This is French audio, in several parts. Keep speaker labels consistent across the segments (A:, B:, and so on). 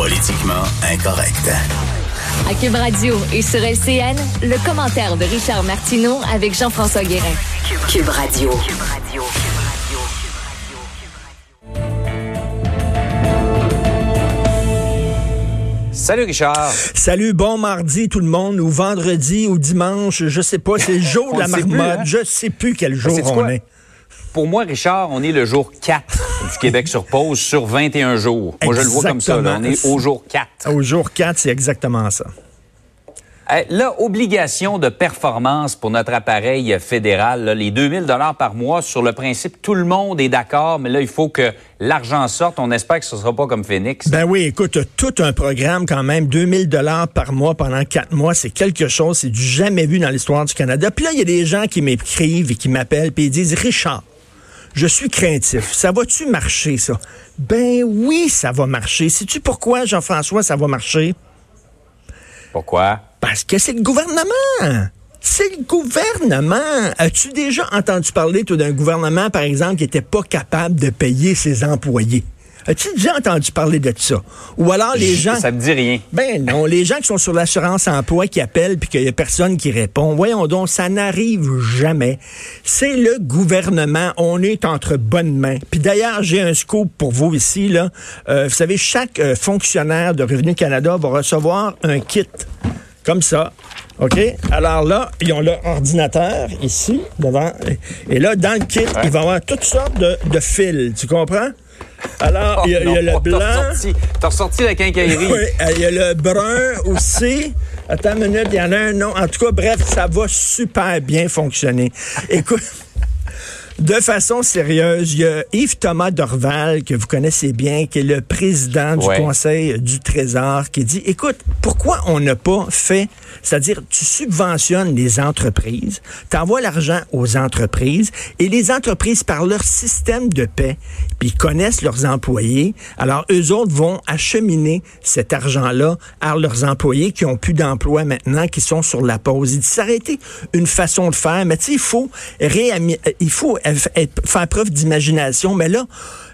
A: Politiquement incorrect.
B: À Cube Radio et sur LCN, le commentaire de Richard Martineau avec Jean-François Guérin.
A: Cube Radio.
C: Salut Richard.
D: Salut, bon mardi tout le monde, ou vendredi, ou dimanche, je sais pas, c'est le jour de la
C: sait plus,
D: marmotte,
C: hein?
D: je sais plus quel jour
C: Sais-tu
D: on
C: quoi?
D: est.
C: Pour moi, Richard, on est le jour 4 du Québec sur pause sur 21 jours. Moi, je le vois comme ça. là. On est au jour 4.
D: Au jour 4, c'est exactement ça.
C: Eh, Là, obligation de performance pour notre appareil fédéral. là, les 2000 dollars par mois, sur le principe, tout le monde est d'accord, mais là, il faut que l'argent sorte. On espère que ce ne sera pas comme Phoenix.
D: Ben oui, écoute, tout un programme quand même, 2000 dollars par mois pendant quatre mois, c'est quelque chose, c'est du jamais vu dans l'histoire du Canada. Puis là, il y a des gens qui m'écrivent et qui m'appellent puis ils disent Richard, je suis craintif. Ça va-tu marcher ça? Ben oui, ça va marcher. Sais-tu pourquoi Jean-François ça va marcher?
C: Pourquoi?
D: Parce que c'est le gouvernement. C'est le gouvernement. As-tu déjà entendu parler, toi, d'un gouvernement, par exemple, qui n'était pas capable de payer ses employés? As-tu déjà entendu parler de ça? Ou alors les gens...
C: Ça me dit rien.
D: Ben non, les gens qui sont sur l'assurance emploi qui appellent puis qu'il y a personne qui répond. Voyons donc, ça n'arrive jamais. C'est le gouvernement. On est entre bonnes mains. Puis d'ailleurs, j'ai un scoop pour vous ici là. Euh, vous savez, chaque euh, fonctionnaire de Revenu Canada va recevoir un kit comme ça. OK? Alors là, ils ont leur ordinateur ici, devant. Et là, dans le kit, il va y avoir toutes sortes de, de fils. Tu comprends? Alors, il y a, y le blanc.
C: T'as ressorti la quincaillerie.
D: Oui, il y a le brun aussi. Attends une minute, il y en a un non. En tout cas, bref, ça va super bien fonctionner. Écoute. De façon sérieuse, il y a Yves Thomas Dorval, que vous connaissez bien, qui est le président du
C: Ouais.
D: Conseil du Trésor, qui dit, écoute, pourquoi on n'a pas fait, c'est-à-dire tu subventionnes les entreprises, tu envoies l'argent aux entreprises, et les entreprises, par leur système de paix, puis connaissent leurs employés, alors eux autres vont acheminer cet argent-là à leurs employés qui ont plus d'emploi maintenant, qui sont sur la pause. Il dit, ça aurait été une façon de faire, mais tu sais, il faut euh, il faut faire preuve d'imagination, mais là,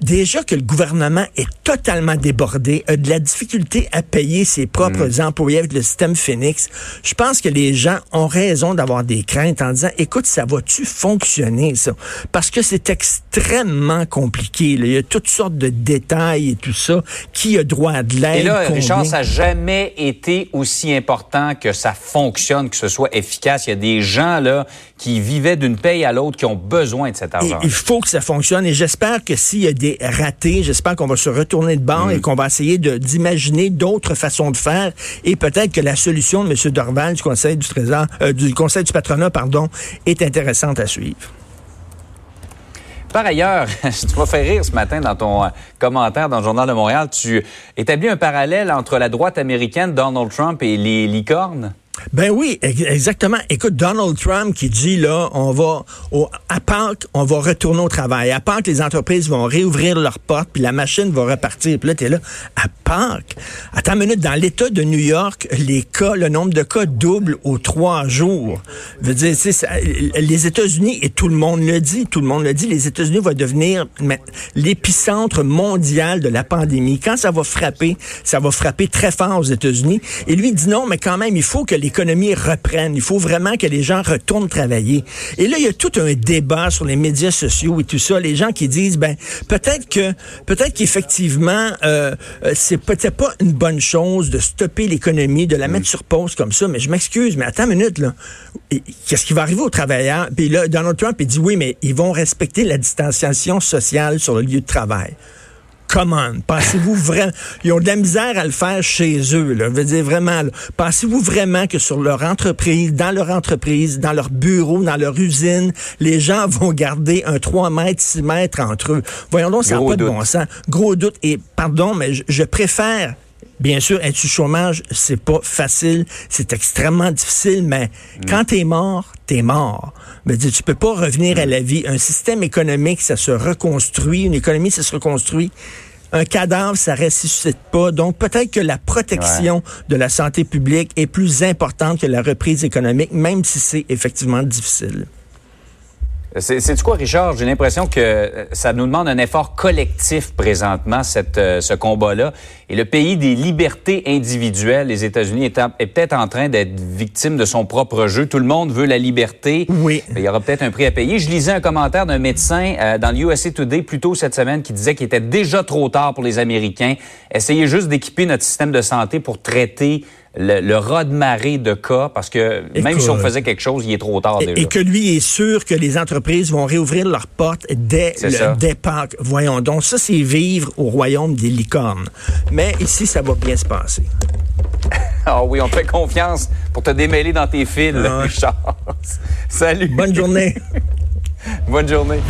D: déjà que le gouvernement est totalement débordé, a de la difficulté à payer ses propres employés avec le système Phoenix, je pense que les gens ont raison d'avoir des craintes en disant, écoute, ça va-tu fonctionner, ça? Parce que c'est extrêmement compliqué. là. Il y a toutes sortes de détails et tout ça. Qui a droit à de l'aide?
C: Et là,
D: combien?
C: Richard, ça n'a jamais été aussi important que ça fonctionne, que ce soit efficace. Il y a des gens là qui vivaient d'une paye à l'autre qui ont besoin de cet
D: Et
C: argent.
D: il faut que ça fonctionne et j'espère que s'il y a des ratés, j'espère qu'on va se retourner de bord et qu'on va essayer d'imaginer d'autres façons de faire et peut-être que la solution de M. Dorval du Conseil du Trésor, euh, du Conseil du patronat, pardon, est intéressante à suivre.
C: Par ailleurs, tu m'as fait rire ce matin dans ton euh, commentaire dans le Journal de Montréal. Tu établis un parallèle entre la droite américaine, Donald Trump et les licornes.
D: Ben oui, ex- exactement. Écoute, Donald Trump qui dit là, on va au, à Pâques, on va retourner au travail. À Pâques, les entreprises vont réouvrir leurs portes, puis la machine va repartir. Puis là, t'es là, à Pâques? Attends une minute, dans l'État de New York, les cas, le nombre de cas double aux trois jours. Je veux dire, les États-Unis, et tout le monde le dit, tout le monde le dit, les États-Unis vont devenir l'épicentre mondial de la pandémie. Quand ça va frapper, ça va frapper très fort aux États-Unis. Et lui il dit non, mais quand même, il faut que l'économie reprenne. Il faut vraiment que les gens retournent travailler. Et là, il y a tout un débat sur les médias sociaux et tout ça. Les gens qui disent, ben, peut-être que, peut-être qu'effectivement, euh, euh, c'est peut-être pas une bonne chose de stopper l'économie, de la mettre sur pause comme ça. Mais je m'excuse, mais attends une minute, là. Qu'est-ce qui va arriver aux travailleurs? Puis là, Donald Trump, il dit oui, mais ils vont respecter la distanciation sociale sur le lieu de travail. Comment? Pensez-vous vraiment... Ils ont de la misère à le faire chez eux, là. Je veux dire, vraiment. Pensez-vous vraiment que sur leur entreprise, dans leur entreprise, dans leur bureau, dans leur usine, les gens vont garder un 3 mètres, 6 mètres entre eux? Voyons donc, ça n'a pas de bon sens. Gros doute. Et, pardon, mais je, je préfère Bien sûr, être sous chômage, c'est pas facile, c'est extrêmement difficile, mais
C: Mm.
D: quand t'es mort, t'es mort. Mais tu tu peux pas revenir à la vie. Un système économique, ça se reconstruit. Une économie, ça se reconstruit. Un cadavre, ça ressuscite pas. Donc, peut-être que la protection de la santé publique est plus importante que la reprise économique, même si c'est effectivement difficile.
C: C'est c'est du quoi, Richard? J'ai l'impression que euh, ça nous demande un effort collectif présentement, cette, euh, ce combat-là. Et le pays des libertés individuelles, les États-Unis, est, est peut-être en train d'être victime de son propre jeu. Tout le monde veut la liberté.
D: Oui.
C: Il y aura peut-être un prix à payer. Je lisais un commentaire d'un médecin euh, dans l'USA Today plus tôt cette semaine qui disait qu'il était déjà trop tard pour les Américains. Essayez juste d'équiper notre système de santé pour traiter le, le raz de marée de cas parce que même si on faisait quelque chose, il est trop tard
D: Et,
C: déjà.
D: et que lui est sûr que les entreprises vont réouvrir leurs portes dès le Pâques. Voyons donc, ça c'est vivre au royaume des licornes. Mais ici, ça va bien se passer.
C: Ah oui, on te fait confiance pour te démêler dans tes fils,
D: Ah.
C: Richard. Salut.
D: Bonne journée.
C: Bonne journée.